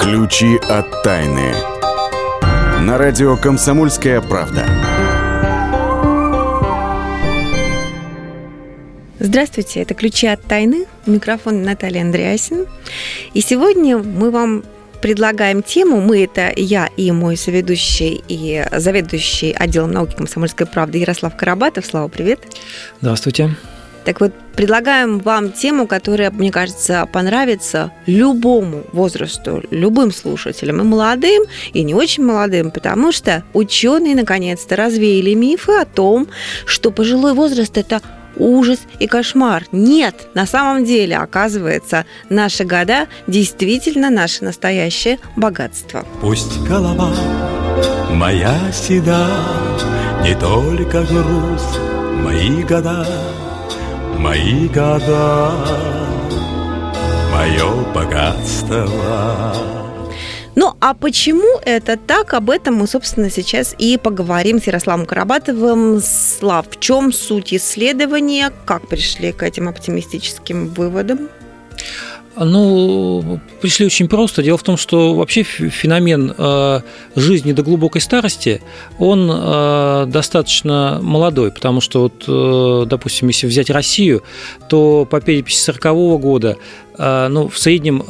Ключи от тайны. На радио «Комсомольская правда». Здравствуйте, это «Ключи от тайны». Микрофон Наталья Андреасин. И сегодня мы вам предлагаем тему. Мы это я и мой соведущий и заведующий отделом науки комсомольской правды Ярослав Карабатов. Слава, привет. Здравствуйте. Так вот, предлагаем вам тему, которая, мне кажется, понравится любому возрасту, любым слушателям, и молодым, и не очень молодым, потому что ученые наконец-то развеяли мифы о том, что пожилой возраст это ужас и кошмар. Нет, на самом деле, оказывается, наши года действительно наше настоящее богатство. Пусть голова моя седа, не только груз, мои года мои года, мое богатство. Ну, а почему это так? Об этом мы, собственно, сейчас и поговорим с Ярославом Карабатовым. Слав, в чем суть исследования? Как пришли к этим оптимистическим выводам? Ну, пришли очень просто. Дело в том, что вообще феномен э, жизни до глубокой старости, он э, достаточно молодой, потому что, вот, э, допустим, если взять Россию, то по переписи 40 года ну, в среднем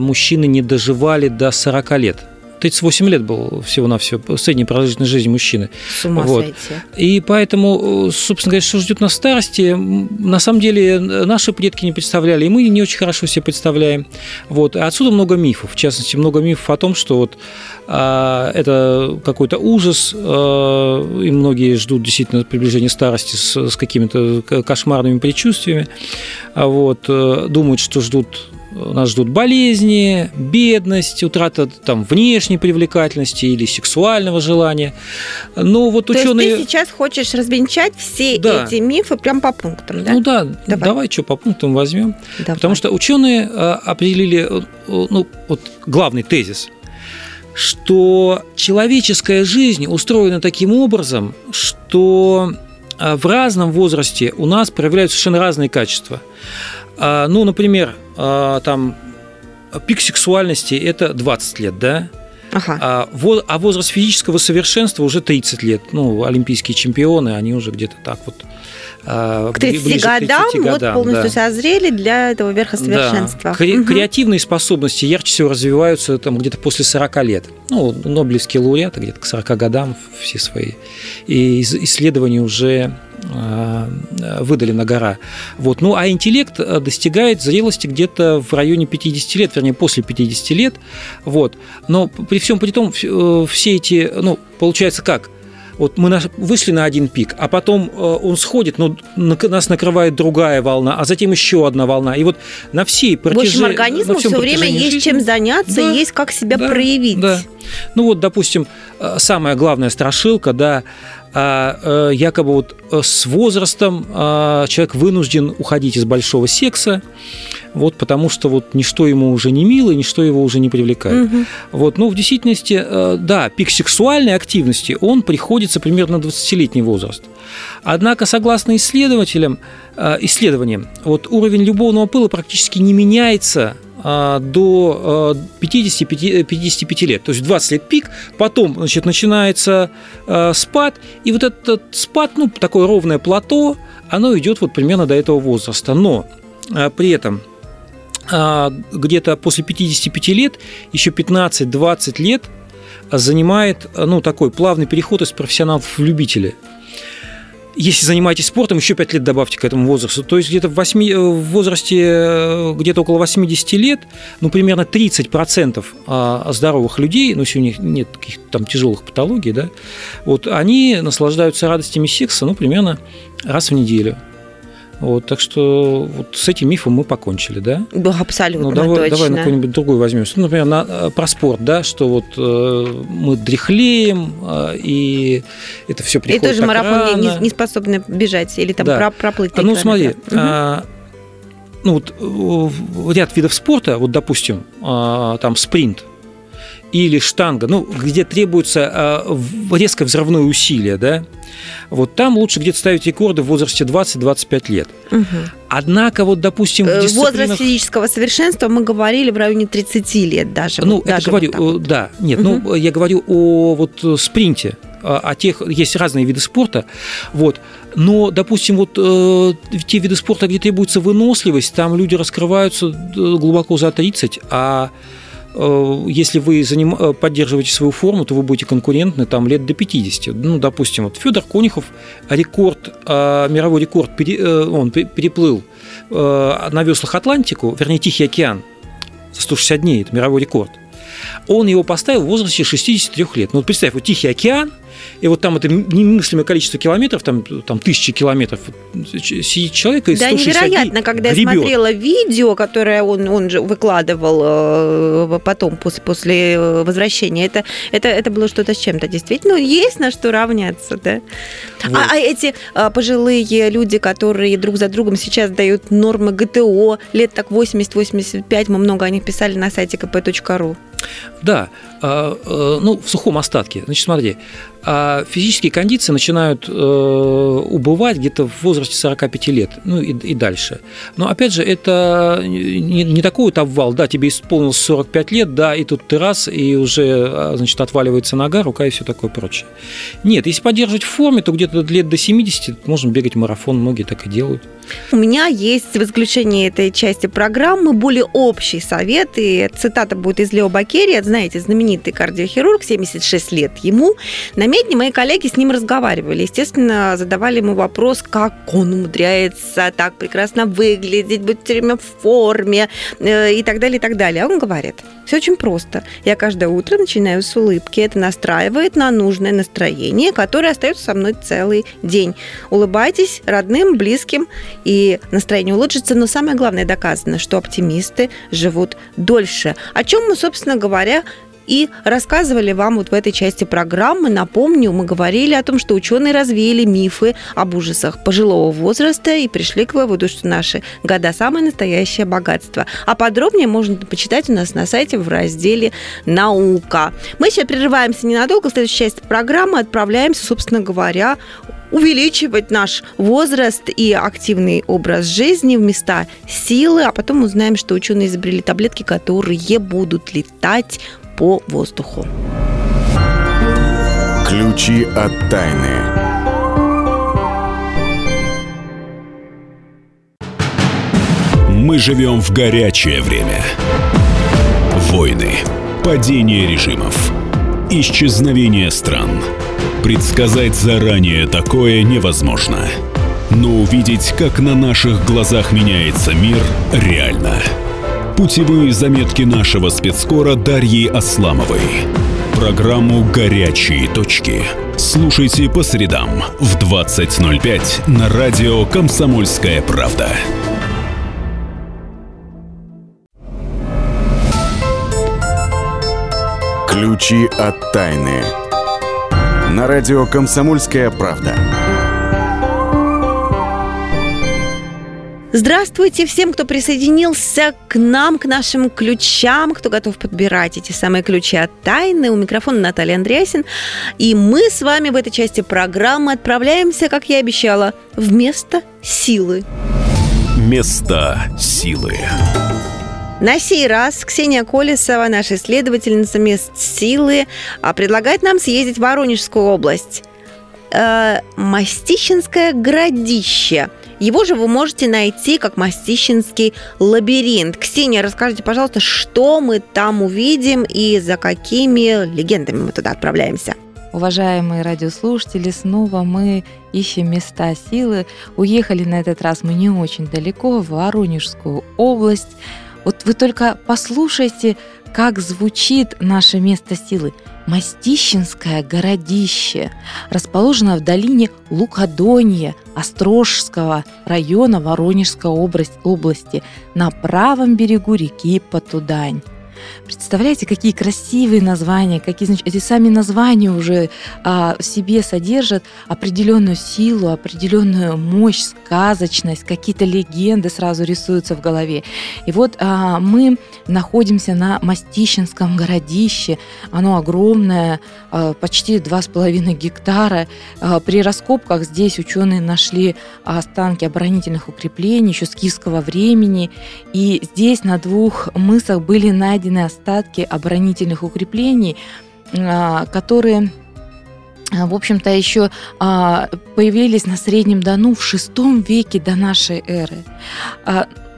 мужчины не доживали до 40 лет – 38 лет был всего-навсего средняя продолжительность жизни мужчины. С ума вот. сойти. И поэтому, собственно говоря, что ждет нас в старости, на самом деле наши предки не представляли, и мы не очень хорошо себе представляем. Вот. И отсюда много мифов, в частности, много мифов о том, что вот а, это какой-то ужас, а, и многие ждут действительно приближения старости с, с какими-то кошмарными предчувствиями. А вот, э, думают, что ждут нас ждут болезни, бедность, утрата там, внешней привлекательности или сексуального желания. Но вот То ученые... есть ты сейчас хочешь развенчать все да. эти мифы прям по пунктам, да? Ну да, давай, давай что, по пунктам возьмем. Давай. Потому что ученые а, определили э, ну, вот главный тезис что человеческая жизнь устроена таким образом, что а, в разном возрасте у нас проявляются совершенно разные качества. А, ну, например, а, там пик сексуальности – это 20 лет, да? Ага. А, а возраст физического совершенства уже 30 лет. Ну, олимпийские чемпионы, они уже где-то так вот к 30 ближе годам, к 30 годам вот полностью да. созрели для этого верхосовершенства. Да. Угу. Креативные способности ярче всего развиваются там где-то после 40 лет. Ну, Нобелевские лауреаты где-то к 40 годам все свои. И исследования уже а, выдали на гора. Вот. Ну, а интеллект э, достигает зрелости где-то в районе 50 лет, вернее, после 50 лет. Вот. Но при всем при том, э, все эти, ну, получается как – вот мы вышли на один пик, а потом э, он сходит, но нас накрывает другая волна, а затем еще одна волна. И вот на всей протяжении... В общем, организму все время есть жизни, чем заняться, да, есть как себя да, проявить. Да. Ну вот, допустим, э, самая главная страшилка, да, а, э, якобы вот с возрастом а, человек вынужден уходить из большого секса, вот потому что вот ничто ему уже не мило, ничто его уже не привлекает. Угу. Вот, ну, в действительности, э, да, пик сексуальной активности, он приходится примерно на 20-летний возраст. Однако, согласно исследователям, э, исследованиям, вот уровень любовного пыла практически не меняется э, до 55, 55 лет. То есть 20 лет пик, потом значит, начинается спад, и вот этот спад, ну, такое ровное плато, оно идет вот примерно до этого возраста. Но при этом а, где-то после 55 лет, еще 15-20 лет занимает ну, такой плавный переход из профессионалов в любители. Если занимаетесь спортом, еще 5 лет добавьте к этому возрасту. То есть где-то в, 8, э, в возрасте э, где-то около 80 лет, ну, примерно 30% а, здоровых людей, ну, у них нет каких-то там тяжелых патологий, да, вот они наслаждаются радостями секса, ну, примерно раз в неделю. Вот, так что вот с этим мифом мы покончили, да? Да, абсолютно ну, давай, точно. давай на какой-нибудь другой возьмем. Ну, например, на, э, про спорт, да, что вот э, мы дряхлеем, э, и это все приходит И тоже марафон не, не способны бежать или там да. проплыть. А, ну, смотри, угу. а, ну, вот, ряд видов спорта, вот, допустим, а, там спринт, или штанга, ну, где требуется э, резко взрывное усилие, да, вот там лучше где-то ставить рекорды в возрасте 20-25 лет. Угу. Однако, вот, допустим, в Э, дисциплинах... Возраст физического совершенства мы говорили в районе 30 лет даже. Ну, вот это даже говорю, вот вот. да, нет, ну, я говорю о вот э, спринте, о о тех, есть разные виды спорта, вот, но, допустим, вот э, те виды спорта, где требуется выносливость, там люди раскрываются э, глубоко за 30, а если вы заним- э, поддерживаете свою форму, то вы будете конкурентны там лет до 50. Ну, допустим, вот Федор рекорд, э, мировой рекорд, пере- э, он пе- переплыл э, на веслах Атлантику, вернее, Тихий океан за 160 дней, это мировой рекорд. Он его поставил в возрасте 63 лет. Ну, вот представь, вот Тихий океан, и вот там это немыслимое количество километров, там, там тысячи километров, сидит человек и Да, 160 невероятно, когда я гребет. смотрела видео, которое он, он же выкладывал э, потом, после, после э, возвращения, это, это, это было что-то с чем-то. Действительно, есть на что равняться, да. Вот. А, а эти а, пожилые люди, которые друг за другом сейчас дают нормы ГТО, лет так 80-85, мы много о них писали на сайте kp.ru. Да, а, ну, в сухом остатке. Значит, смотри, а физические кондиции начинают э, убывать где-то в возрасте 45 лет, ну и, и дальше. Но опять же, это не, не такой вот обвал, да, тебе исполнилось 45 лет, да, и тут ты раз, и уже, а, значит, отваливается нога, рука и все такое прочее. Нет, если поддерживать в форме, то где-то лет до 70 можно бегать марафон, многие так и делают. У меня есть в исключении этой части программы более общий совет, и цитата будет из Лео Бакерия, знаете, знаменитый кардиохирург, 76 лет ему. На медне мои коллеги с ним разговаривали, естественно, задавали ему вопрос, как он умудряется так прекрасно выглядеть, быть все время в форме э, и так далее, и так далее. А он говорит, все очень просто. Я каждое утро начинаю с улыбки. Это настраивает на нужное настроение, которое остается со мной целый день. Улыбайтесь родным, близким, и настроение улучшится. Но самое главное доказано, что оптимисты живут дольше. О чем мы, собственно говоря, и рассказывали вам вот в этой части программы. Напомню, мы говорили о том, что ученые развеяли мифы об ужасах пожилого возраста и пришли к выводу, что наши года самое настоящее богатство. А подробнее можно почитать у нас на сайте в разделе «Наука». Мы сейчас прерываемся ненадолго. В следующей части программы отправляемся, собственно говоря, увеличивать наш возраст и активный образ жизни в места силы, а потом узнаем, что ученые изобрели таблетки, которые будут летать по воздуху. Ключи от тайны. Мы живем в горячее время. Войны, падение режимов, исчезновение стран. Предсказать заранее такое невозможно. Но увидеть, как на наших глазах меняется мир, реально. Путевые заметки нашего спецкора Дарьи Асламовой. Программу «Горячие точки». Слушайте по средам в 20.05 на радио «Комсомольская правда». Ключи от тайны. На радио «Комсомольская правда». Здравствуйте всем, кто присоединился к нам, к нашим ключам, кто готов подбирать эти самые ключи от тайны. У микрофона Наталья Андреасин. И мы с вами в этой части программы отправляемся, как я обещала, в место силы. Места силы. На сей раз Ксения Колесова, наша исследовательница мест силы, а, предлагает нам съездить в Воронежскую область. Э, Мастищинское городище. Его же вы можете найти как Мастищинский лабиринт. Ксения, расскажите, пожалуйста, что мы там увидим и за какими легендами мы туда отправляемся? Уважаемые радиослушатели, снова мы ищем места силы. Уехали на этот раз мы не очень далеко, в Воронежскую область. Вот вы только послушайте, как звучит наше место силы. Мастищинское городище расположено в долине Лукадонья Острожского района Воронежской области на правом берегу реки Потудань. Представляете, какие красивые названия, какие, значит, эти сами названия уже а, в себе содержат определенную силу, определенную мощь, сказочность, какие-то легенды сразу рисуются в голове. И вот а, мы находимся на Мастищинском городище, оно огромное, а, почти 2,5 гектара. А, при раскопках здесь ученые нашли останки оборонительных укреплений еще с киевского времени, и здесь на двух мысах были найдены остатки оборонительных укреплений, а, которые а, в общем-то, еще а, появились на Среднем Дону в VI веке до нашей эры.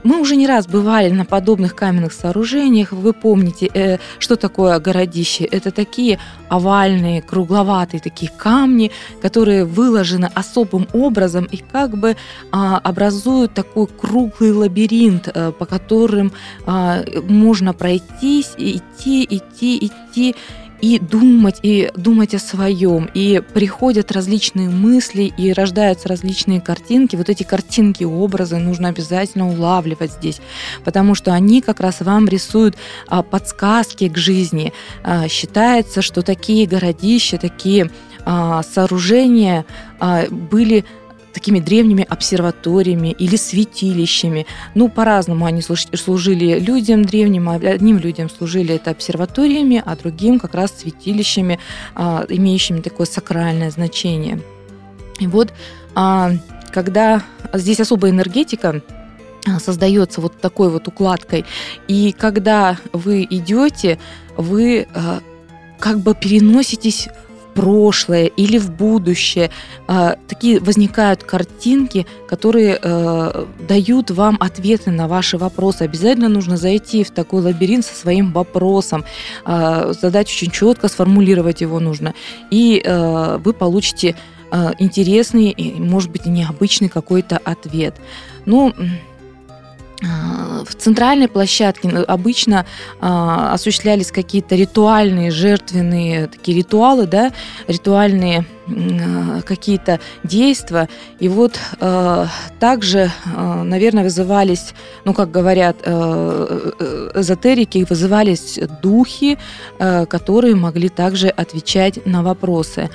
Мы уже не раз бывали на подобных каменных сооружениях. Вы помните, э, что такое городище? Это такие овальные, кругловатые такие камни, которые выложены особым образом и как бы образуют такой круглый лабиринт, э, по которым можно пройтись, идти, идти, идти и думать, и думать о своем. И приходят различные мысли, и рождаются различные картинки. Вот эти картинки, образы нужно обязательно улавливать здесь, потому что они как раз вам рисуют а, подсказки к жизни. А, считается, что такие городища, такие а, сооружения были такими древними обсерваториями или святилищами. Ну, по-разному они служили людям древним. Одним людям служили это обсерваториями, а другим как раз святилищами, а, имеющими такое сакральное значение. И вот а, когда здесь особая энергетика, а, создается вот такой вот укладкой. И когда вы идете, вы как бы переноситесь прошлое или в будущее. А, такие возникают картинки, которые э, дают вам ответы на ваши вопросы. Обязательно нужно зайти в такой лабиринт со своим вопросом, а, задать очень четко, сформулировать его нужно. И э, вы получите э, интересный, может быть, необычный какой-то ответ. Ну, в центральной площадке обычно а, осуществлялись какие-то ритуальные, жертвенные такие ритуалы, да, ритуальные а, какие-то действия. И вот а, также, а, наверное, вызывались, ну, как говорят а, эзотерики, вызывались духи, а, которые могли также отвечать на вопросы.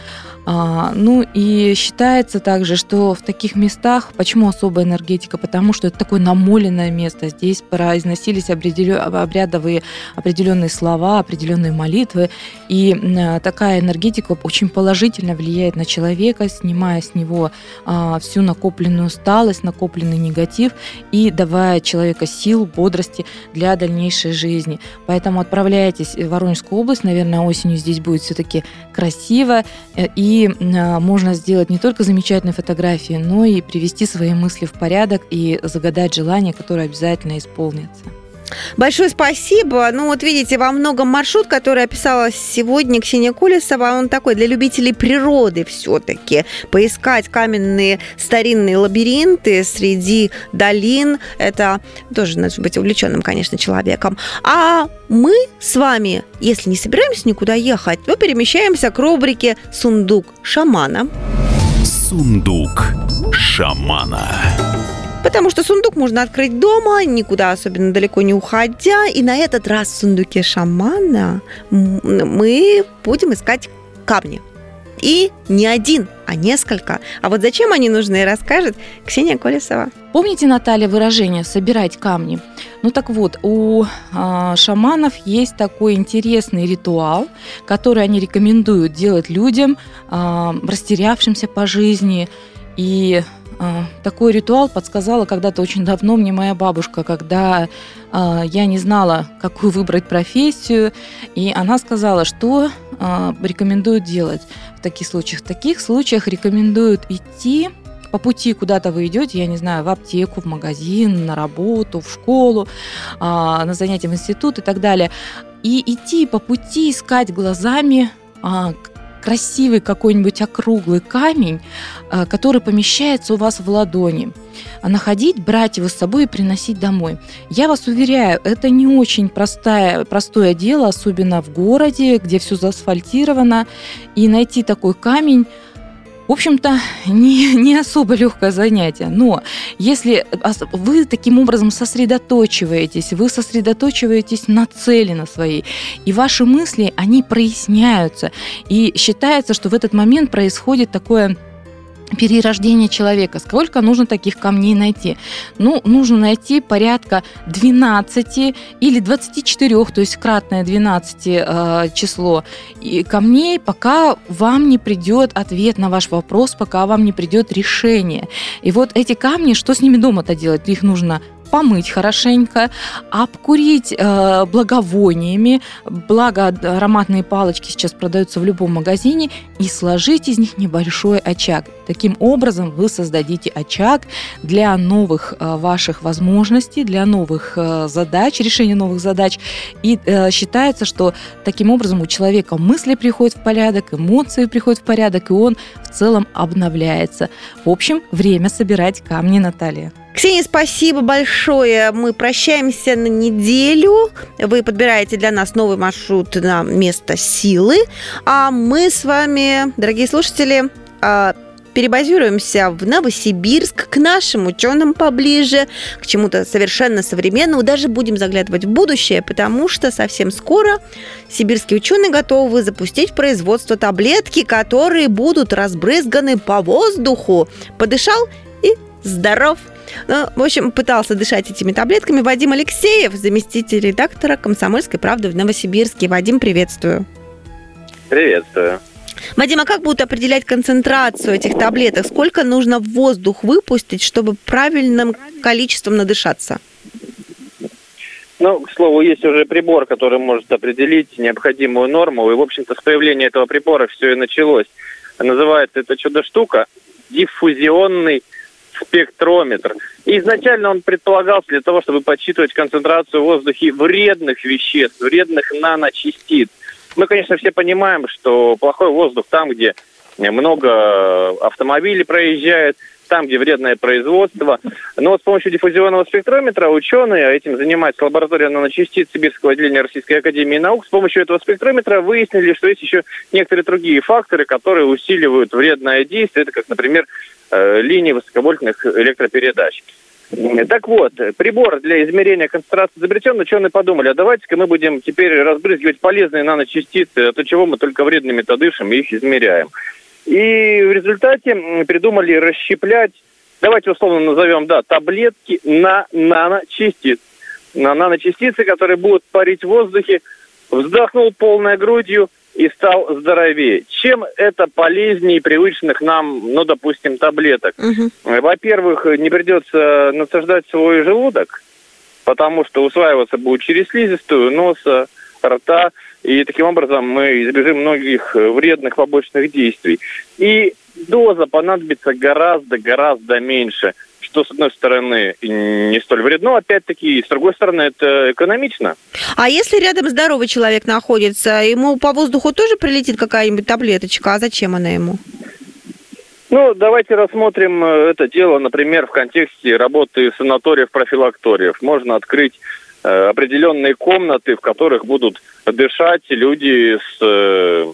А, ну и считается также, что в таких местах, почему особая энергетика? Потому что это такое намоленное место. Здесь произносились обрядовые определенные слова, определенные молитвы. И а, такая энергетика очень положительно влияет на человека, снимая с него а, всю накопленную усталость, накопленный негатив и давая человека сил, бодрости для дальнейшей жизни. Поэтому отправляйтесь в Воронежскую область, наверное, осенью здесь будет все-таки красиво э, и а, можно сделать не только замечательные фотографии, но и привести свои мысли в порядок и загадать желание, которое обязательно исполнится. Большое спасибо. Ну вот видите, во многом маршрут, который описала сегодня Ксения Колесова, он такой для любителей природы все-таки. Поискать каменные старинные лабиринты среди долин, это тоже нужно быть увлеченным, конечно, человеком. А мы с вами, если не собираемся никуда ехать, то перемещаемся к рубрике «Сундук шамана». Сундук шамана. Потому что сундук можно открыть дома, никуда особенно далеко не уходя. И на этот раз в сундуке шамана мы будем искать камни. И не один, а несколько. А вот зачем они нужны, расскажет Ксения Колесова. Помните, Наталья, выражение «собирать камни»? Ну так вот, у э, шаманов есть такой интересный ритуал, который они рекомендуют делать людям, э, растерявшимся по жизни. И такой ритуал подсказала когда-то очень давно мне моя бабушка, когда э, я не знала, какую выбрать профессию, и она сказала, что э, рекомендуют делать в таких случаях. В таких случаях рекомендуют идти по пути куда-то вы идете, я не знаю, в аптеку, в магазин, на работу, в школу, а, на занятия в институт и так далее. И идти по пути искать глазами а, красивый какой-нибудь округлый камень, а, который помещается у вас в ладони. А находить, брать его с собой и приносить домой. Я вас уверяю, это не очень простое, простое дело, особенно в городе, где все заасфальтировано. И найти такой камень В общем-то, не, не особо легкое занятие. Но если вы таким образом сосредоточиваетесь, вы сосредоточиваетесь на цели на своей, и ваши мысли, они проясняются. И считается, что в этот момент происходит такое перерождение человека. Сколько нужно таких камней найти? Ну, нужно найти порядка 12 или 24, то есть кратное 12 э, число и камней, пока вам не придет ответ на ваш вопрос, пока вам не придет решение. И вот эти камни, что с ними дома-то делать? Их нужно помыть хорошенько, обкурить э, благовониями, благо ароматные палочки сейчас продаются в любом магазине, и сложить из них небольшой очаг. Таким образом вы создадите очаг для новых э, ваших возможностей, для новых э, задач, решения новых задач. И э, считается, что таким образом у человека мысли приходят в порядок, эмоции приходят в порядок, и он в целом обновляется. В общем, время собирать камни, Наталья. Ксения, спасибо большое. Мы прощаемся на неделю. Вы подбираете для нас новый маршрут на место силы. А мы с вами, дорогие слушатели, а, перебазируемся в Новосибирск, к нашим ученым поближе, к чему-то совершенно современному. Даже будем заглядывать в будущее, потому что совсем скоро сибирские ученые готовы запустить производство таблетки, которые будут разбрызганы по воздуху. Подышал и здоров. Ну, в общем, пытался дышать этими таблетками Вадим Алексеев, заместитель редактора «Комсомольской правды» в Новосибирске. Вадим, приветствую. Приветствую. Вадим, а как будут определять концентрацию этих таблеток? Сколько нужно в воздух выпустить, чтобы правильным количеством надышаться? Ну, к слову, есть уже прибор, который может определить необходимую норму. И, в общем-то, с появления этого прибора все и началось. Называется это чудо-штука диффузионный спектрометр. И изначально он предполагался для того, чтобы подсчитывать концентрацию в воздухе вредных веществ, вредных наночастиц. Мы, конечно, все понимаем, что плохой воздух там, где много автомобилей проезжает, там, где вредное производство. Но вот с помощью диффузионного спектрометра ученые, а этим занимается лаборатория наночастиц Сибирского отделения Российской Академии Наук, с помощью этого спектрометра выяснили, что есть еще некоторые другие факторы, которые усиливают вредное действие. Это как, например, э, линии высоковольтных электропередач. Так вот, прибор для измерения концентрации изобретен, ученые подумали, а давайте-ка мы будем теперь разбрызгивать полезные наночастицы, а то чего мы только вредными-то дышим и их измеряем. И в результате придумали расщеплять, давайте условно назовем, да, таблетки на наночастицы. На наночастицы, которые будут парить в воздухе, вздохнул полной грудью и стал здоровее. Чем это полезнее привычных нам, ну, допустим, таблеток? Угу. Во-первых, не придется насаждать свой желудок, потому что усваиваться будет через слизистую, носа, рта, и таким образом мы избежим многих вредных побочных действий. И доза понадобится гораздо-гораздо меньше, что, с одной стороны, не столь вредно, опять-таки, с другой стороны, это экономично. А если рядом здоровый человек находится, ему по воздуху тоже прилетит какая-нибудь таблеточка, а зачем она ему? Ну, давайте рассмотрим э, это дело, например, в контексте работы санаториев, профилакториев. Можно открыть Э, определенные комнаты, в которых будут дышать люди с э,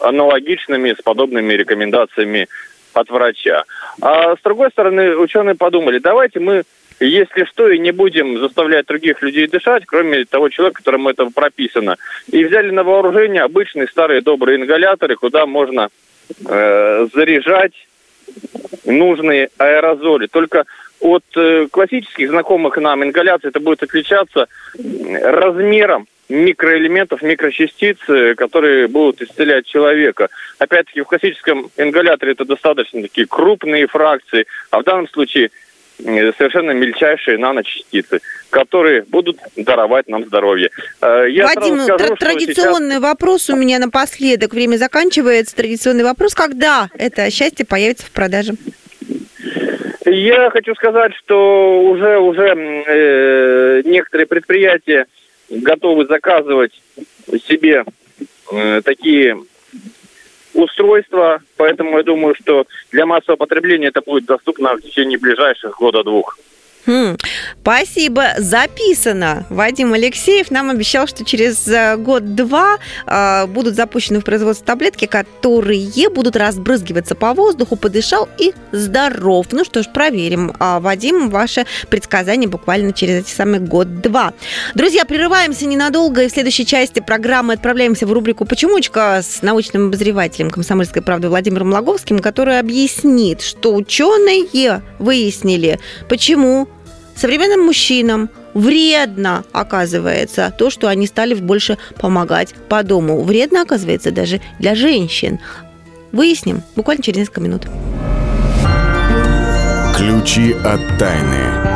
аналогичными, с подобными рекомендациями от врача. А с другой стороны, ученые подумали, давайте мы, если что, и не будем заставлять других людей дышать, кроме того человека, которому это прописано. И взяли на вооружение обычные старые добрые ингаляторы, куда можно э, заряжать нужные аэрозоли. Только от э, классических знакомых нам ингаляций это будет отличаться размером микроэлементов, микрочастиц, э, которые будут исцелять человека. Опять-таки, в классическом ингаляторе это достаточно такие крупные фракции, а в данном случае э, совершенно мельчайшие наночастицы, которые будут даровать нам здоровье. Я Вадим, скажу, традиционный сейчас... вопрос у меня напоследок. Время заканчивается. Традиционный вопрос. Когда это счастье появится в продаже? Я хочу сказать, что уже уже э, некоторые предприятия готовы заказывать себе э, такие устройства, поэтому я думаю, что для массового потребления это будет доступно в течение ближайших года-двух. Хм, спасибо, записано. Вадим Алексеев нам обещал, что через э, год-два э, будут запущены в производство таблетки, которые будут разбрызгиваться по воздуху, подышал и здоров. Ну что ж, проверим. А, Вадим, ваше предсказание буквально через эти самые год-два. Друзья, прерываемся ненадолго, и в следующей части программы отправляемся в рубрику «Почемучка» с научным обозревателем «Комсомольской правды» Владимиром Логовским, который объяснит, что ученые выяснили, почему современным мужчинам вредно, оказывается, то, что они стали больше помогать по дому. Вредно, оказывается, даже для женщин. Выясним буквально через несколько минут. Ключи от тайны.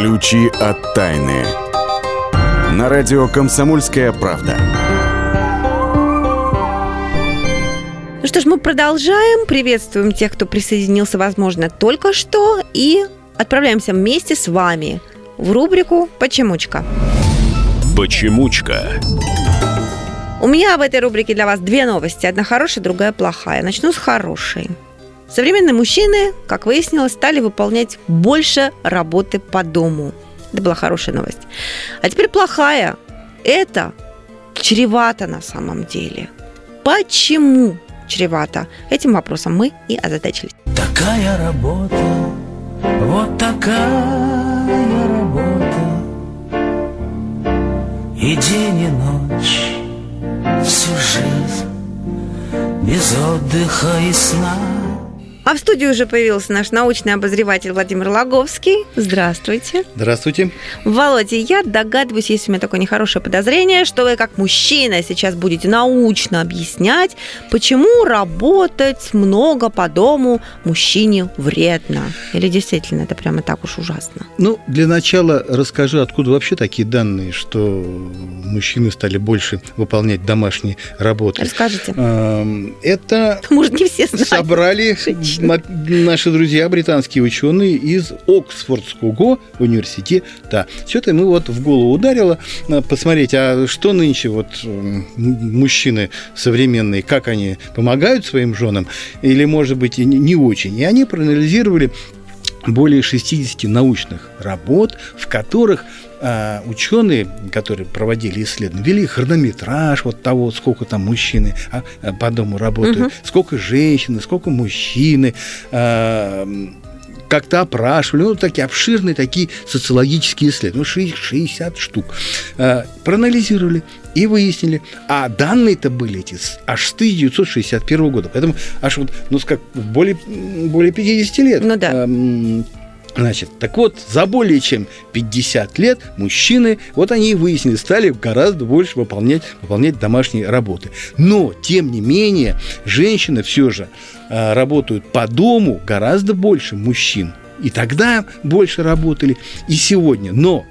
Ключи от тайны. На радио «Комсомольская правда». Ну что ж, мы продолжаем. Приветствуем тех, кто присоединился, возможно, только что. И отправляемся вместе с вами в рубрику «Почемучка». Почемучка. У меня в этой рубрике для вас две новости. Одна хорошая, другая плохая. Начну с хорошей. Современные мужчины, как выяснилось, стали выполнять больше работы по дому. Это была хорошая новость. А теперь плохая. Это чревато на самом деле. Почему чревато? Этим вопросом мы и озадачились. Такая работа, вот такая работа, и день и ночь, всю жизнь, без отдыха и сна. А в студии уже появился наш научный обозреватель Владимир Логовский. Здравствуйте. Здравствуйте. Володя, я догадываюсь, есть у меня такое нехорошее подозрение, что вы как мужчина сейчас будете научно объяснять, почему работать много по дому мужчине вредно. Или действительно это прямо так уж ужасно? Ну, для начала расскажи, откуда вообще такие данные, что мужчины стали больше выполнять домашние работы. Расскажите. Это Может, не все знают. собрали наши друзья, британские ученые из Оксфордского университета. Это мы вот в голову ударило э, посмотреть, а что нынче вот мужчины современные, как они помогают своим женам, или, может быть, и не очень. И они проанализировали более 60 научных работ, в которых а, ученые, которые проводили исследования, вели хронометраж вот того, сколько там мужчины а, а, по дому работают, Мгм. сколько женщины, сколько мужчины, а, как-то опрашивали, ну, такие обширные такие социологические исследования, ну, ши- 60 штук. Проанализировали и выяснили. А данные-то были эти аж с 1961 года. Поэтому аж вот, ну, как более, более 50 лет. Ну да. Значит, так вот, за более чем 50 лет мужчины, вот они и выяснили, стали гораздо больше выполнять, выполнять домашние работы. Но, тем не менее, женщины все же а, работают по дому гораздо больше мужчин. И тогда больше работали, и сегодня. Но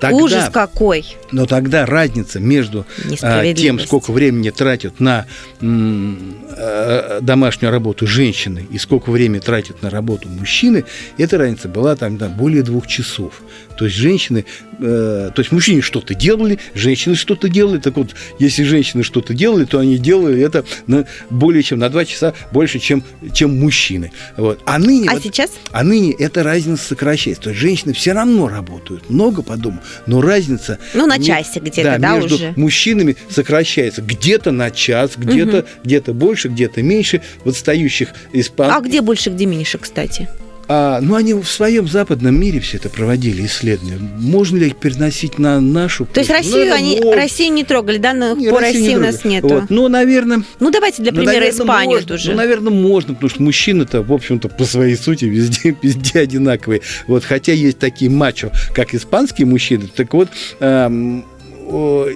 тогда, Ужас какой. но тогда разница между а, тем, сколько времени тратят на э, домашнюю работу женщины и сколько времени тратят на работу мужчины, эта разница была тогда более двух часов. То есть женщины, э, то есть мужчины что-то делали, женщины что-то делали. Так вот, если женщины что-то делали, то они делали это на, более чем на два часа больше, чем, чем мужчины. Вот. А ныне А вот- сейчас? а ныне эта разница сокращается. То есть женщины все равно работают много по дому, но разница... Ну, на часик где-то, да, между уже? мужчинами сокращается. Где-то на час, где-то где-то больше, где-то меньше. В отстающих испан... А где больше, где меньше, кстати? А, ну, они в своем западном мире все это проводили исследования. Можно ли их переносить на нашу То есть почву? Россию Ну, они можно. Россию не трогали, данных Не, по Россию России не у нас трогали. нету. Вот. Ну, наверное, Ну давайте для ну, примера наверное, Испанию можно. тоже. Ну, наверное, можно, потому что мужчины-то, в общем-то, по своей сути везде, везде одинаковые. Вот, хотя есть такие мачо, как испанские мужчины, так вот, эм,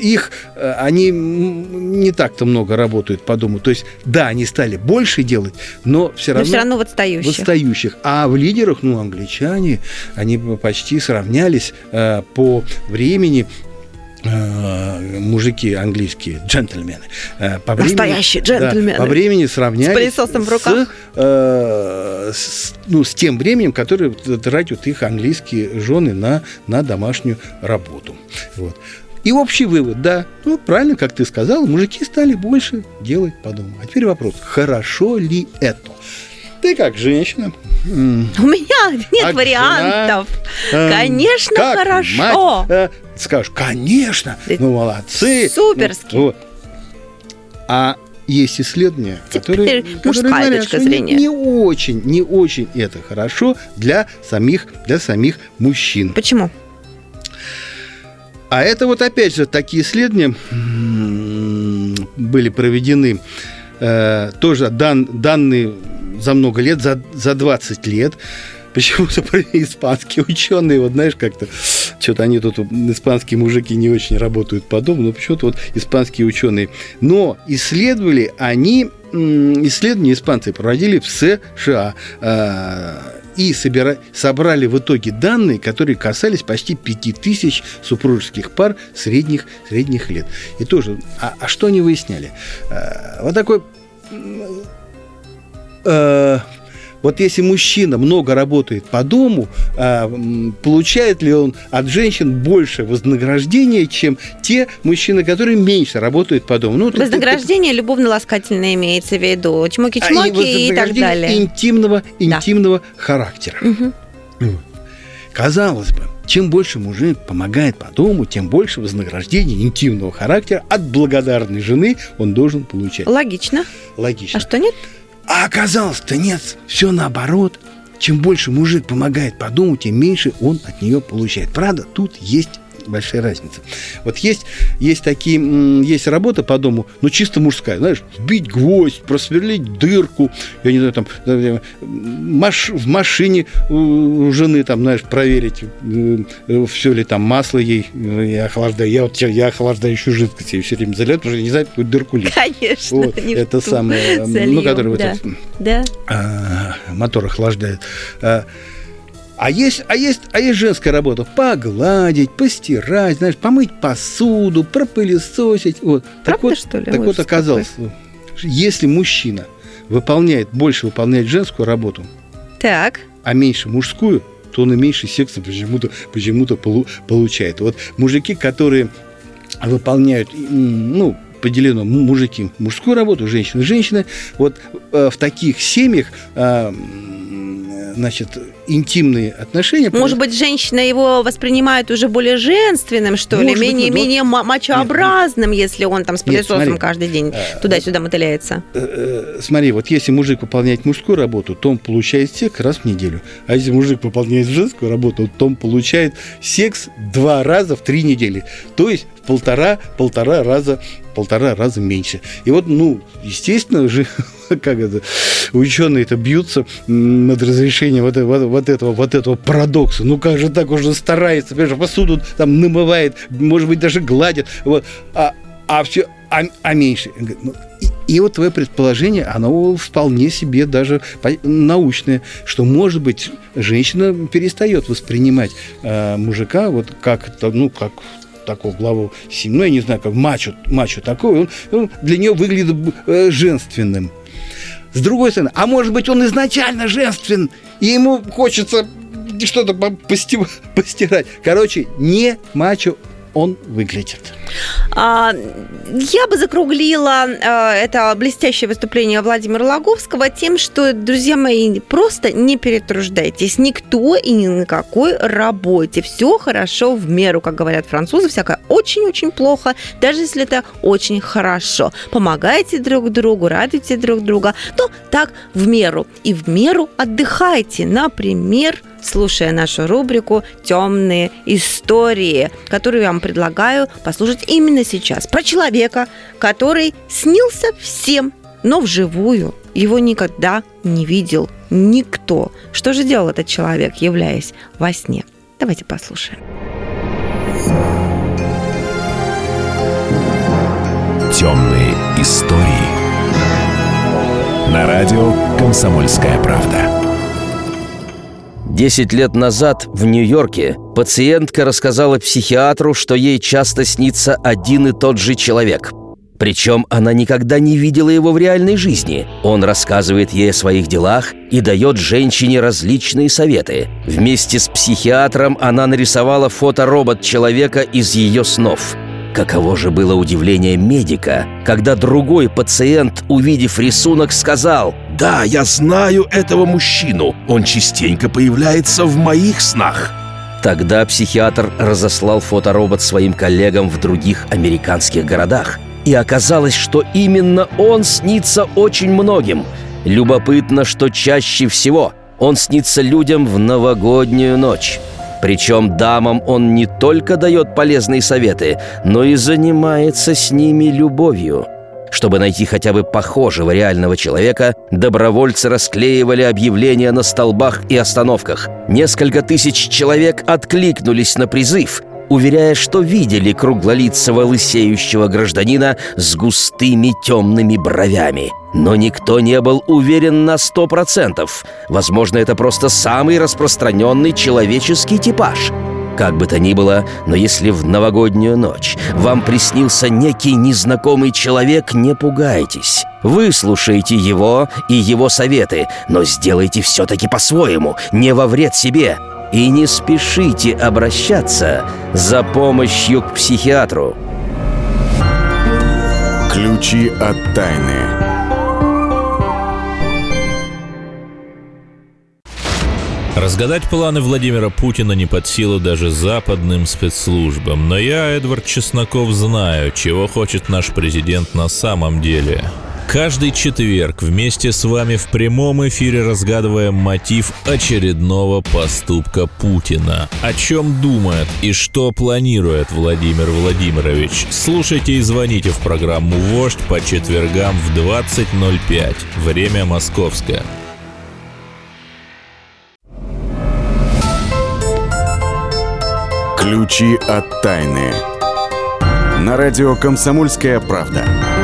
их, э, они не так-то много работают по дому. То есть, да, они стали больше делать, но все Но равно... все равно в в отстающих. отстающих. А в лидерах, ну, англичане, они почти сравнялись э, по времени э, мужики английские, джентльмены, по времени, Настоящие да, джентльмены. по времени сравнялись С пылесосом в руках. с, э, с- ну, с тем временем, которое тратят их английские жены на, на домашнюю работу. Вот. И общий вывод, да, ну, правильно, как ты сказал, мужики стали больше делать по дому. А теперь вопрос, хорошо ли это? Ты как женщина, У меня нет Как вариантов. Эм, Конечно, как хорошо. мать, э, скажешь, конечно, Да ну молодцы. суперски. Ну, вот. А есть исследования, которые, Теперь которые говорят, точка что не- зрения. Не, очень, не очень это хорошо для самих, для самих мужчин. Почему? А это вот опять же такие исследования были проведены э, тоже дан, данные за много лет, за, за 20 лет. Почему-то испанские ученые, вот знаешь, как-то что-то они тут, испанские мужики не очень работают по дому, но почему-то вот испанские ученые. Но исследовали они, исследования испанцы проводили в США. э, и собира- собрали в итоге данные, которые касались почти 5000 супружеских пар средних, средних лет. И тоже, а, а что они выясняли? Э, Вот такой... э, вот если мужчина много работает по дому, а, получает ли он от женщин больше вознаграждения, чем те мужчины, которые меньше работают по дому? Ну, Вознаграждение любовно-ласкательное имеется в виду. а, и Чмоки-чмоки и, так далее. интимного, интимного характера. Мгм. Казалось бы, чем больше мужик помогает по дому, тем больше вознаграждения интимного характера от благодарной жены он должен получать. Логично. Логично. А что нет? А оказалось-то нет, все наоборот. Чем больше мужик помогает по дому, тем меньше он от нее получает. Правда, тут есть большая разница. Вот есть, есть такие, есть работа по дому, но чисто мужская, знаешь, вбить гвоздь, просверлить дырку, я не знаю, там, э, маш- в машине у жены, там, знаешь, проверить, все ли там масло ей, э, я охлаждаю, я вот я, я охлаждающую жидкость ей все время заливаю, потому что не знаю, какую дырку лить. Конечно. Вот, это самое, ну, залил, который вот да. этот, Да. а, мотор охлаждает. А, а есть, а, есть, а есть женская работа. Погладить, постирать, знаешь, помыть посуду, пропылесосить. Вот. так Правда, вот, что ли? Так вот оказалось, если мужчина выполняет, больше выполняет женскую работу, Так. а меньше мужскую, то он и меньше секса почему-то почему получает. Вот мужики, которые выполняют, ну, поделено мужики мужскую работу, женщины женщины. Вот э, в таких семьях э, значит, интимные отношения. Может быть, женщина его воспринимает уже более женственным, что ли, Может быть, менее, ну, да. менее ма- мачообразным, если он там с Нет, пылесосом смотри. каждый день Э, туда-сюда мотыляется. Э, э, смотри, вот если мужик выполняет мужскую работу, то он получает секс раз в неделю. А если мужик выполняет женскую работу, то он получает секс два раза в три недели. То есть в полтора, полтора раза полтора раза меньше. И вот, ну, естественно же, как это, ученые это бьются над разрешением вот, вот, вот этого, вот этого парадокса. Ну как же так уже старается, понимаешь, посуду там намывает, может быть, даже гладит. Вот. А, а все, а, а меньше. Ну, и, и вот твое предположение, оно вполне себе даже научное, что, может быть, женщина перестает воспринимать э, мужика вот как, ну, как такого главу семьи, ну, я не знаю, как мачо, мачо такой, он, он для нее выглядит э, женственным. С другой стороны, а может быть, он изначально женствен, и ему хочется что-то по- пости- постирать. Короче, не мачо он выглядит. А, Я бы закруглила а, это блестящее выступление Владимира Логовского тем, что, друзья мои, просто не перетруждайтесь. Никто и ни на какой работе. Все хорошо в меру, как говорят французы. Всякое очень-очень плохо, даже если это очень хорошо. Помогайте друг другу, радуйте друг друга. Но так в меру. И в меру отдыхайте. Например, слушая нашу рубрику «Темные истории», которую я вам предлагаю послушать сделать именно сейчас. Про человека, который снился всем, но вживую его никогда не видел никто. Что же делал этот человек, являясь во сне? Давайте послушаем. Темные истории. На радио «Комсомольская правда». Десять лет назад в Нью-Йорке пациентка рассказала психиатру, что ей часто снится один и тот же человек. Причем она никогда не видела его в реальной жизни. Он рассказывает ей о своих делах и дает женщине различные советы. Вместе с психиатром она нарисовала фоторобот человека из ее снов – Каково же было удивление медика, когда другой пациент, увидев рисунок, сказал «Да, я знаю этого мужчину. Он частенько появляется в моих снах». Тогда психиатр разослал фоторобот своим коллегам в других американских городах. И оказалось, что именно он снится очень многим. Любопытно, что чаще всего он снится людям в новогоднюю ночь. Причем дамам он не только дает полезные советы, но и занимается с ними любовью. Чтобы найти хотя бы похожего реального человека, добровольцы расклеивали объявления на столбах и остановках. Несколько тысяч человек откликнулись на призыв, уверяя, что видели круглолицего лысеющего гражданина с густыми темными бровями. Но никто не был уверен на сто процентов. Возможно, это просто самый распространенный человеческий типаж. Как бы то ни было, но если в новогоднюю ночь вам приснился некий незнакомый человек, не пугайтесь. Выслушайте его и его советы, но сделайте все-таки по-своему, не во вред себе. И не спешите обращаться за помощью к психиатру. Ключи от тайны. Разгадать планы Владимира Путина не под силу даже западным спецслужбам. Но я, Эдвард Чесноков, знаю, чего хочет наш президент на самом деле. Каждый четверг вместе с вами в прямом эфире разгадываем мотив очередного поступка Путина. О чем думает и что планирует Владимир Владимирович. Слушайте и звоните в программу «Вождь» по четвергам в 20.05. Время московское. Ключи от тайны. На радио «Комсомольская правда».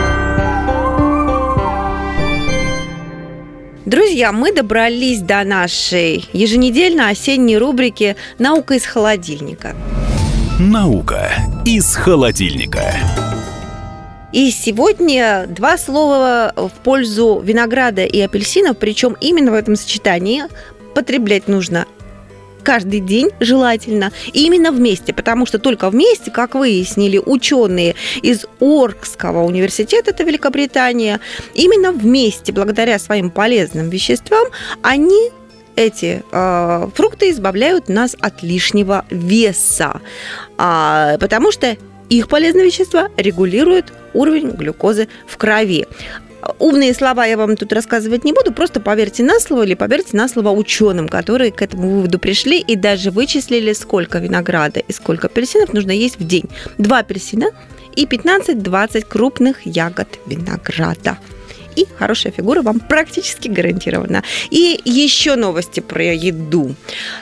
Друзья, мы добрались до нашей еженедельно осенней рубрики «Наука из холодильника». Наука из холодильника. И сегодня два слова в пользу винограда и апельсинов, причем именно в этом сочетании потреблять нужно каждый день желательно, и именно вместе, потому что только вместе, как выяснили ученые из Оркского университета, это Великобритания, именно вместе, благодаря своим полезным веществам, они эти э, фрукты избавляют нас от лишнего веса, а, потому что их полезные вещества регулируют уровень глюкозы в крови умные слова я вам тут рассказывать не буду, просто поверьте на слово или поверьте на слово ученым, которые к этому выводу пришли и даже вычислили, сколько винограда и сколько апельсинов нужно есть в день. Два апельсина и 15-20 крупных ягод винограда и хорошая фигура вам практически гарантирована. И еще новости про еду.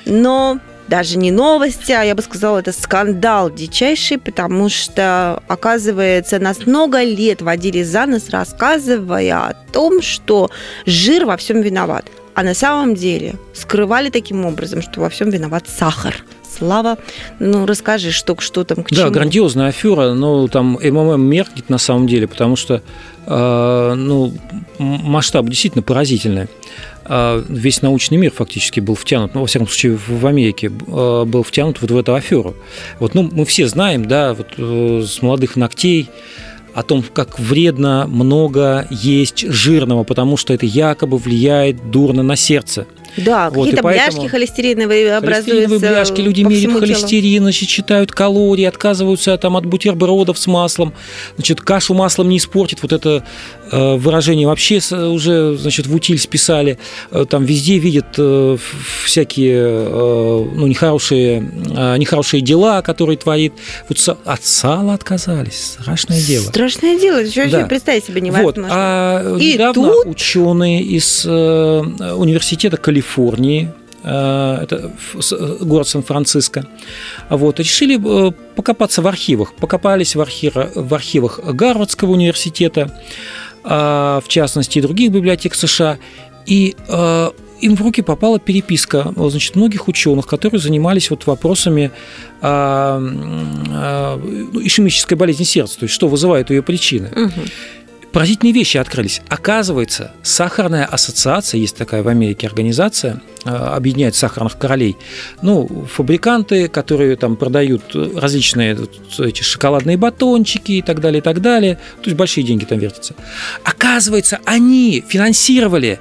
Но даже не новости, а я бы сказала, это скандал дичайший, потому что, оказывается, нас много лет водили за нос, рассказывая о том, что жир во всем виноват. А на самом деле скрывали таким образом, что во всем виноват сахар. Слава, ну расскажи, что, что там к чему. Да, грандиозная афера, но там МММ меркнет на самом деле, потому что э, ну, масштаб действительно поразительный. А, весь научный мир фактически был втянут, ну, во всяком случае, в Америке а, был втянут вот в эту аферу. Вот, ну, мы все знаем, да, вот э, с молодых ногтей о том, как вредно много есть жирного, потому что это якобы влияет дурно на сердце. Да, вот, какие-то бляшки холестериновые образуются. Холестериновые бляшки, люди меряют холестерин, значит, считают калории, отказываются там, от бутербродов с маслом. Значит, кашу маслом не испортит. Вот это э, выражение вообще уже, значит, в утиль списали. Э, там везде видят э, всякие ну, нехорошие, нехорошие дела, которые творит. Вот от сала отказались. Страшное дело. Страшное дело. Еще да. представить себе невозможно. Вот. А И недавно тут... ученые из университета Калифорнии Калифорнии э, это город Сан-Франциско, вот, решили покопаться в архивах. Покопались в, архив, в архивах Гарвардского университета, в частности, и других библиотек США, и им в руки попала переписка значит, многих ученых, которые занимались вот вопросами а, а, ишемической болезни сердца, то есть что вызывает ее причины. Угу поразительные вещи открылись. Оказывается, сахарная ассоциация, есть такая в Америке организация, э, объединяет сахарных королей. Ну, фабриканты, которые там продают различные эти шоколадные батончики и так далее, и так далее. То есть большие деньги там вертятся. Оказывается, они финансировали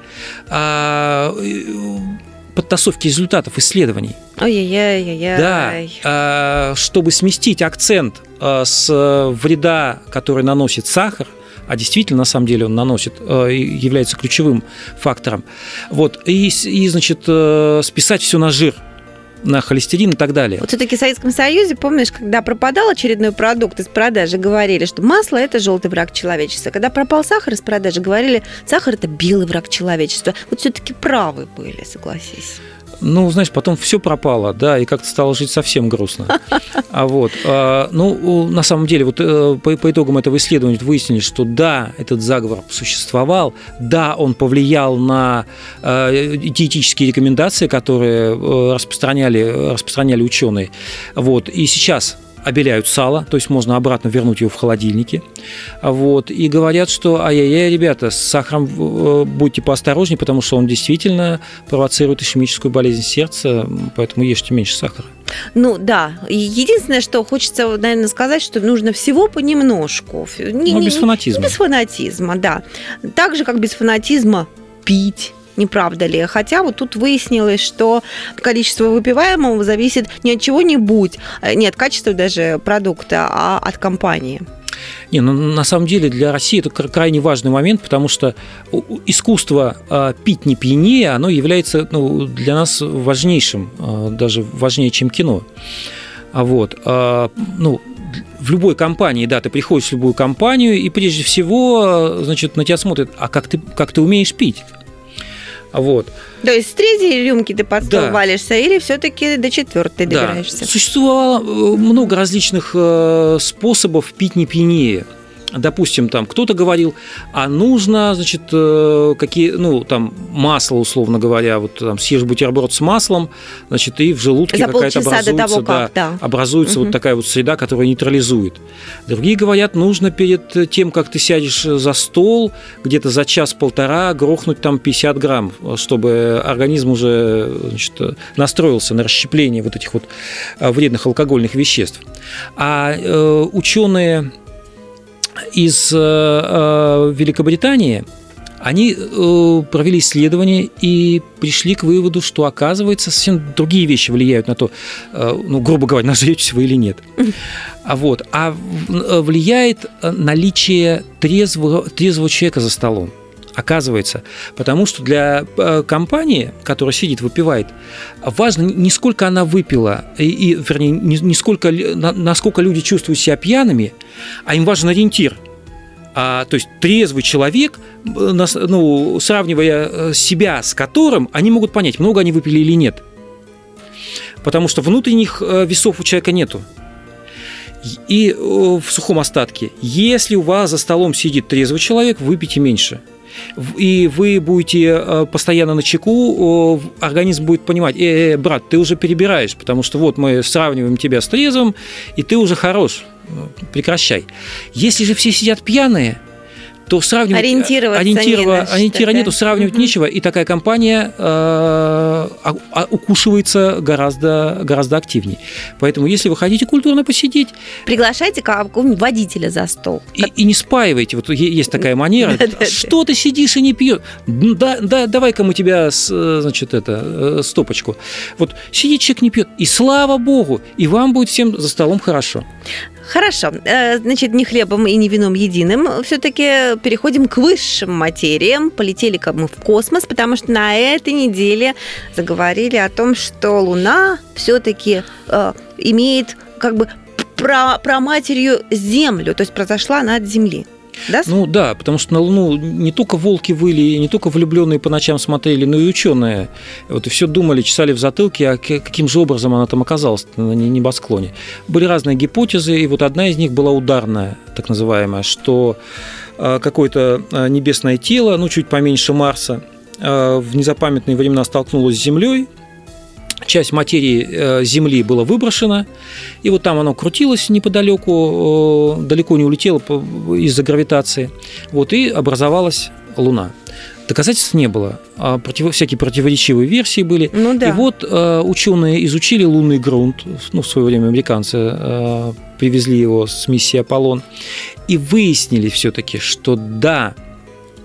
а, подтасовки результатов исследований. Ой-яй-яй-яй. Да, а, чтобы сместить акцент а, с вреда, который наносит сахар, а действительно, на самом деле, он наносит, э, является ключевым фактором. Вот, и, и значит, э, списать все на жир, на холестерин и так далее. Вот все-таки в Советском Союзе, помнишь, когда пропадал очередной продукт из продажи, говорили, что масло – это желтый враг человечества. Когда пропал сахар из продажи, говорили, сахар – это белый враг человечества. Вот все-таки правы были, согласись. Ну, знаешь, потом все пропало, да, и как-то стало жить совсем грустно. А вот, а, ну, на самом деле, вот э, по, по итогам этого исследования выяснили, что да, этот заговор существовал, да, он повлиял на э, диетические рекомендации, которые э, распространяли, распространяли ученые. Вот, и сейчас обеляют сало, то есть можно обратно вернуть его в холодильнике. Вот, и говорят, что ай-яй-яй, ребята, с сахаром э, будьте поосторожнее, потому что он действительно провоцирует ишемическую болезнь сердца, поэтому ешьте меньше сахара. Ну да, единственное, что хочется, наверное, сказать, что нужно всего понемножку. Не, ну, без фанатизма. без фанатизма, да. Так же, как без фанатизма пить не правда ли? Хотя вот тут выяснилось, что количество выпиваемого зависит не от чего-нибудь, э, не от качества даже продукта, а от компании. Не, ну, на самом деле для России это крайне важный момент, потому что искусство э, пить не пьянее, оно является ну, для нас важнейшим, э, даже важнее, чем кино. А вот, ну, в любой компании, да, ты приходишь в любую компанию, и прежде всего, значит, на тебя смотрят, а как ты, как ты умеешь пить? Вот. То есть с третьей рюмки ты под стол да. валишься или все-таки до четвертой да. добираешься? Существовало э, много различных э, способов пить не пьянее допустим, там кто-то говорил, а нужно, значит, э, какие, ну, там, масло, условно говоря, вот там съешь бутерброд с маслом, значит, и в желудке какая-то образуется, того, как, да, да. образуется угу. вот такая вот среда, которая нейтрализует. Другие говорят, нужно перед тем, как ты сядешь за стол, где-то за час-полтора грохнуть там 50 грамм, чтобы организм уже значит, настроился на расщепление вот этих вот э, вредных алкогольных веществ. А э, ученые из э, э, Великобритании, они э, провели исследование и пришли к выводу, что, оказывается, совсем другие вещи влияют на то, ну, грубо говоря, нажретесь вы или нет. А вот, а влияет наличие трезвого, трезвого человека за столом оказывается. Потому что для э, компании, которая сидит, выпивает, важно не сколько она выпила, и, и вернее, не, не сколько, насколько люди чувствуют себя пьяными, а им важен ориентир. А, то есть трезвый человек, э, ну, сравнивая э, себя с которым, они могут понять, много они выпили или нет. Потому что внутренних весов у человека нету и в сухом остатке. Если у вас за столом сидит трезвый человек, выпейте меньше и вы будете э, постоянно на чеку, организм будет понимать, э, э, брат, ты уже перебираешь, потому что вот мы сравниваем тебя с трезвым, и ты уже хорош, прекращай. Если же все сидят пьяные, то сравнивать... Ориентироваться ориентирова, не Ориентира нету, сравнивать угу. нечего, и такая компания э, а, а, укушивается гораздо, гораздо активнее. Поэтому, если вы хотите культурно посидеть... Приглашайте какого-нибудь водителя за стол. И, и не спаивайте. Вот есть такая манера. Что ты сидишь и не пьешь? Да, да, давай-ка мы тебя, значит, это, э, стопочку. Вот сидит человек, не пьет, и слава богу, и вам будет всем за столом хорошо. Хорошо, э, значит, не хлебом и не вином единым. Все-таки переходим к высшим материям. Полетели-ка мы в космос, потому что на этой неделе заговорили о том, что Луна все-таки э, имеет как бы про, про матерью Землю, то есть произошла она от Земли. Да? Ну да, потому что на Луну не только волки выли, не только влюбленные по ночам смотрели, но и ученые. Вот и все думали, чесали в затылке, а каким же образом она там оказалась на небосклоне. Были разные гипотезы, и вот одна из них была ударная, так называемая, что а, какое-то а, небесное тело, ну чуть поменьше Марса, а, в незапамятные времена столкнулось с Землей, часть материи э, Земли была выброшена, и вот там оно крутилось неподалеку, э, далеко не улетело из-за гравитации, вот, и образовалась Луна. Доказательств не было. А против, всякие противоречивые версии были. Ну, да. И вот э, ученые изучили лунный грунт. Ну, в свое время американцы э, привезли его с миссии Аполлон. И выяснили все-таки, что да,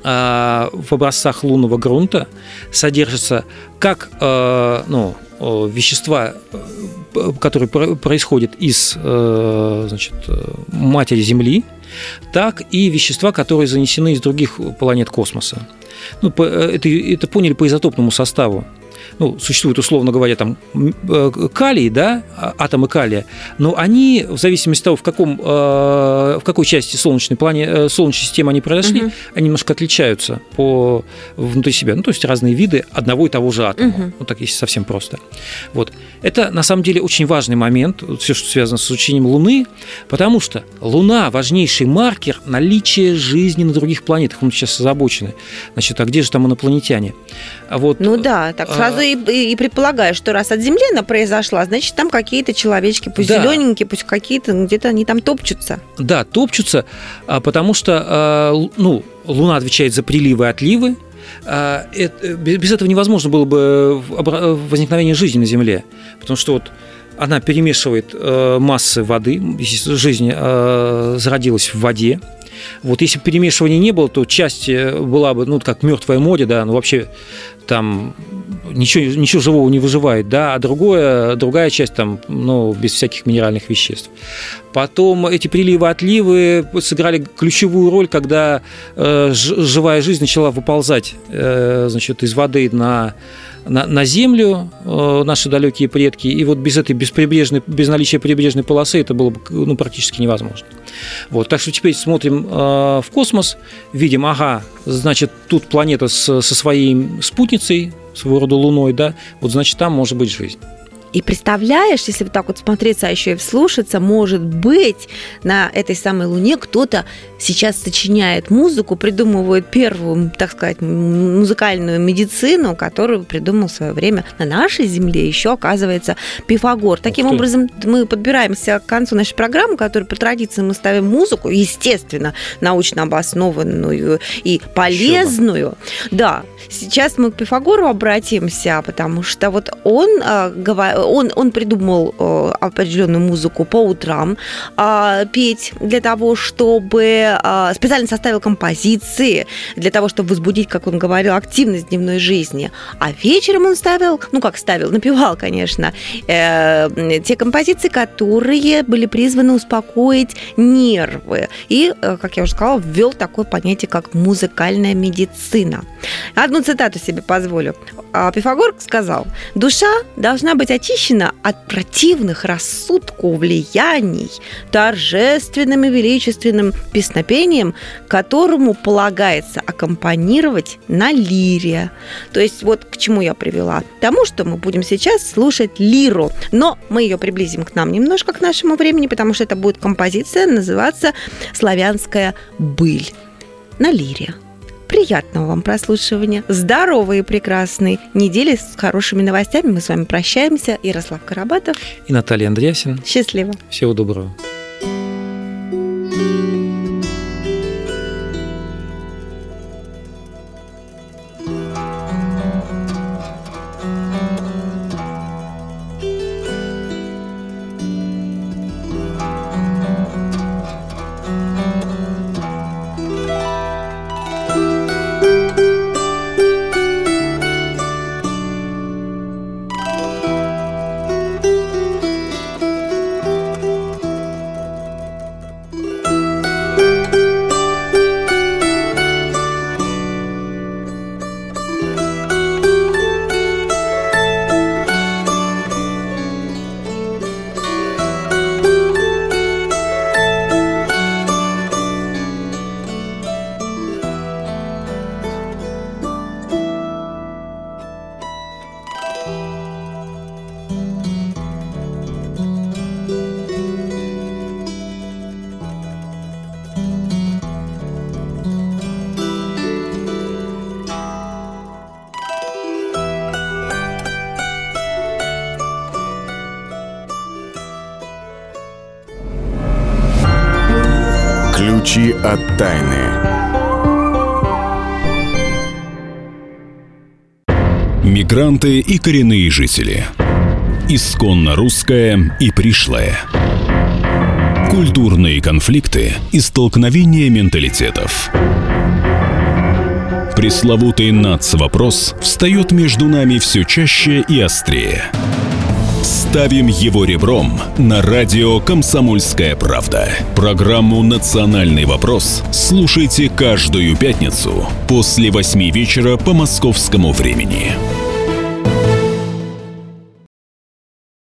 э, в образцах лунного грунта содержится как ну, вещества, э, которые происходят из э, значит, матери Земли, так и вещества, которые занесены из других планет космоса. Ну, э, это, это поняли по изотопному составу ну, существует, условно говоря, там э, калий, да, а, атомы калия, но они, в зависимости от того, в, каком, э, в какой части солнечной, плане, э, солнечной системы они произошли, угу. они немножко отличаются по, внутри себя. Ну, то есть разные виды одного и того же атома. Угу. Ну, так если совсем просто. Вот. Это, на самом деле, очень важный момент, все, что связано с изучением Луны, потому что Луна – важнейший маркер наличия жизни на других планетах. Мы сейчас озабочены. Значит, а где же там инопланетяне? А вот, ну да, так сразу и, и предполагаю, что раз от Земли она произошла, значит, там какие-то человечки, пусть да. зелененькие, пусть какие-то, где-то они там топчутся. Да, топчутся, а, потому что а, ну, Луна отвечает за приливы и отливы, а, без этого невозможно было бы возникновение жизни на Земле, потому что вот она перемешивает массы воды, жизнь зародилась в воде, вот если бы перемешивания не было, то часть э, была бы, ну, как мертвое море, да, ну, вообще там ничего, ничего живого не выживает, да, а другое, другая часть там, ну, без всяких минеральных веществ. Потом эти приливы-отливы сыграли ключевую роль, когда э, живая жизнь начала выползать, э, значит, из воды на на, на землю э, наши далекие предки, и вот без этой бесприбрежной, без наличия прибрежной полосы это было бы ну, практически невозможно. Вот, так что теперь смотрим э, в космос, видим, ага, значит, тут планета с, со своей спутницей, своего рода Луной, да, вот значит, там может быть жизнь. И представляешь, если вот так вот смотреться, а еще и вслушаться, может быть, на этой самой Луне кто-то сейчас сочиняет музыку, придумывает первую, так сказать, музыкальную медицину, которую придумал в свое время на нашей Земле еще, оказывается, Пифагор. Таким образом, мы подбираемся к концу нашей программы, которую по традиции мы ставим музыку, естественно, научно обоснованную и полезную. Да, сейчас мы к Пифагору обратимся, потому что вот он а, говорит он, он придумал э, определенную музыку по утрам э, петь для того, чтобы э, специально составил композиции для того, чтобы возбудить, как он говорил, активность дневной жизни. А вечером он ставил, ну как ставил, напевал, конечно, э, те композиции, которые были призваны успокоить нервы. И, э, как я уже сказала, ввел такое понятие, как музыкальная медицина. Одну цитату себе позволю. А Пифагор сказал, душа должна быть очищена от противных рассудку влияний торжественным и величественным песнопением, которому полагается аккомпанировать на лире. То есть вот к чему я привела? Тому, что мы будем сейчас слушать лиру, но мы ее приблизим к нам немножко к нашему времени, потому что это будет композиция называться «Славянская быль» на лире. Приятного вам прослушивания. Здоровой и прекрасной недели с хорошими новостями. Мы с вами прощаемся. Ярослав Карабатов. И Наталья Андреасин. Счастливо. Всего доброго. Ключи от тайны. Мигранты и коренные жители. Исконно русское и пришлое. Культурные конфликты и столкновения менталитетов. Пресловутый НАЦ-вопрос встает между нами все чаще и острее. Ставим его ребром на радио «Комсомольская правда». Программу «Национальный вопрос» слушайте каждую пятницу после восьми вечера по московскому времени.